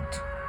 Deutschland.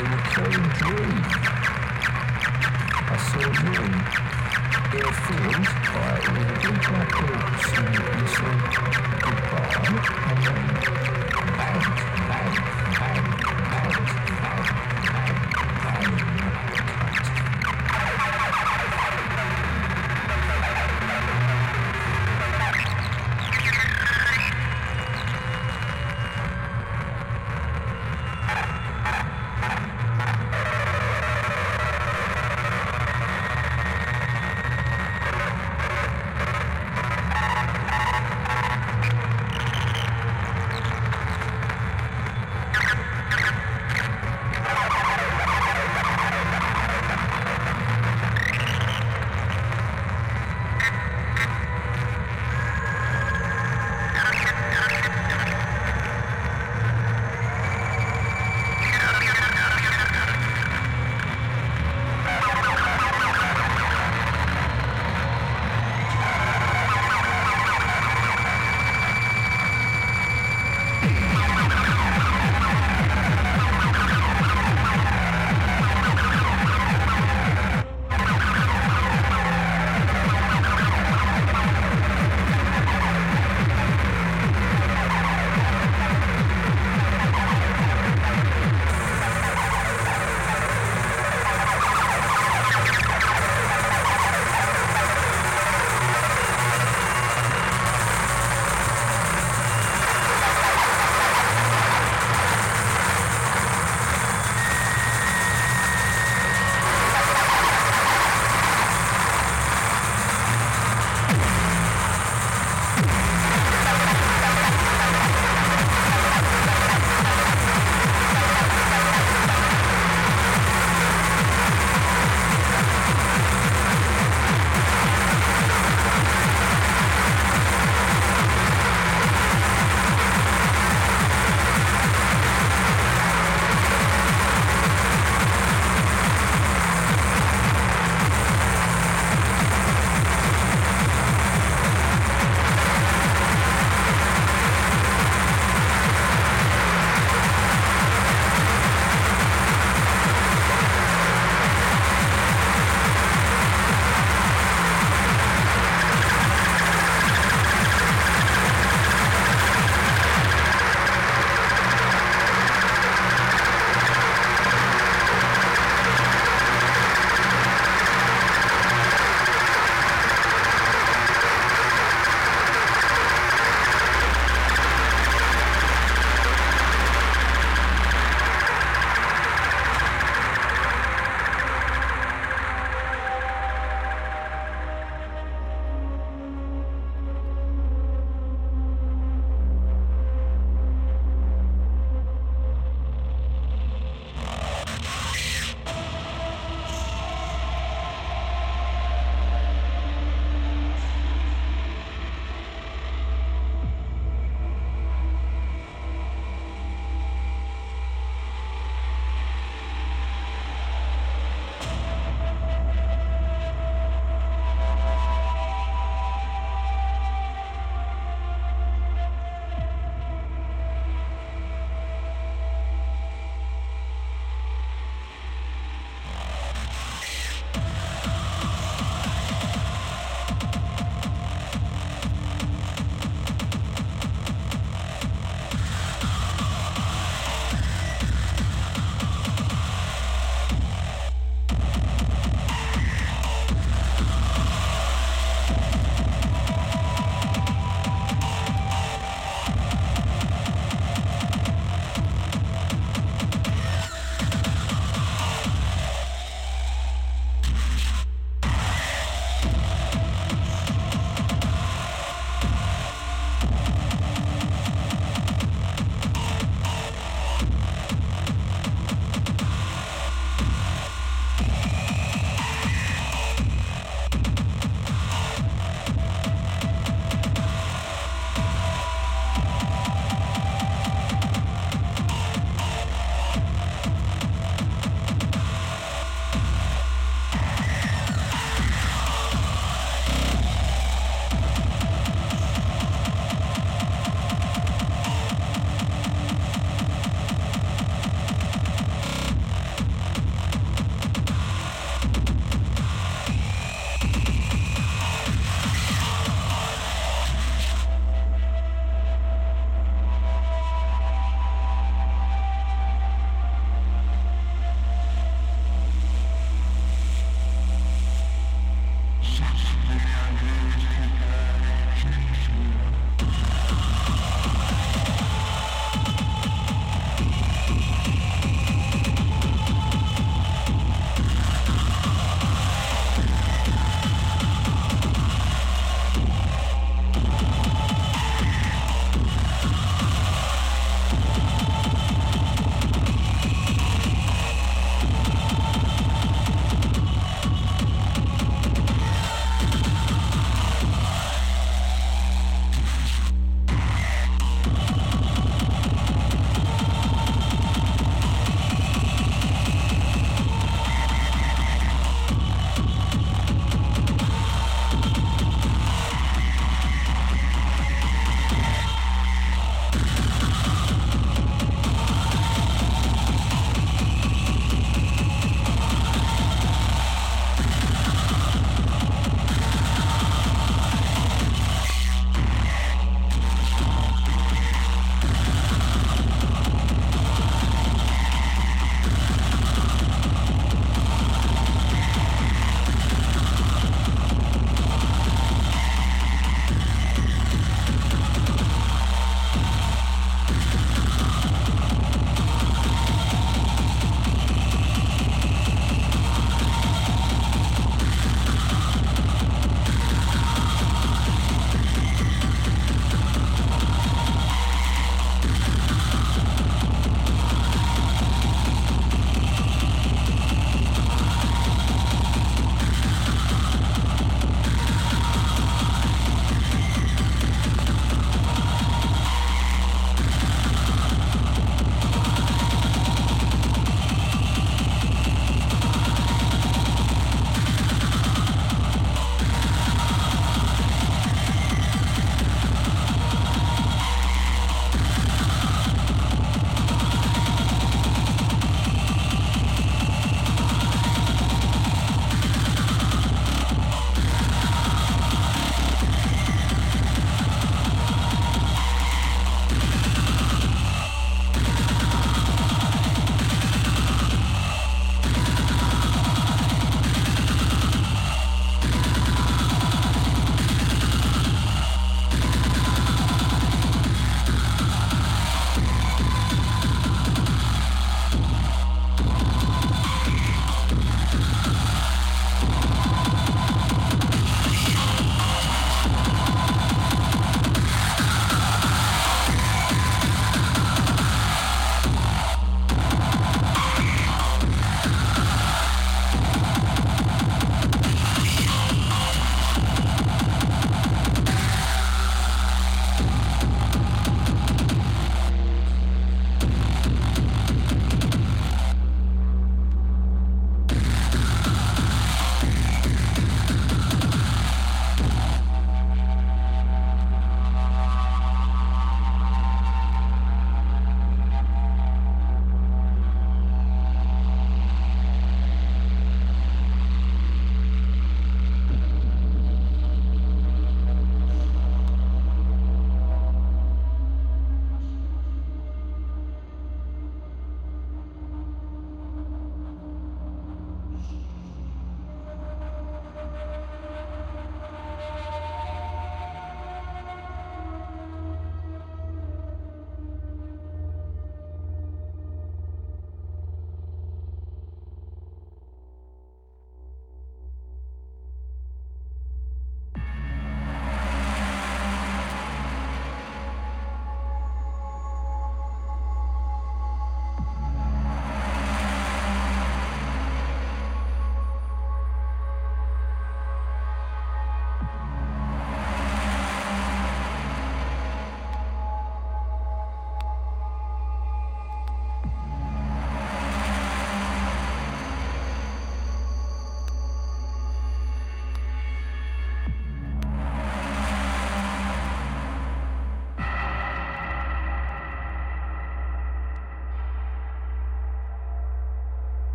A dream. I saw a dream in a field was a said goodbye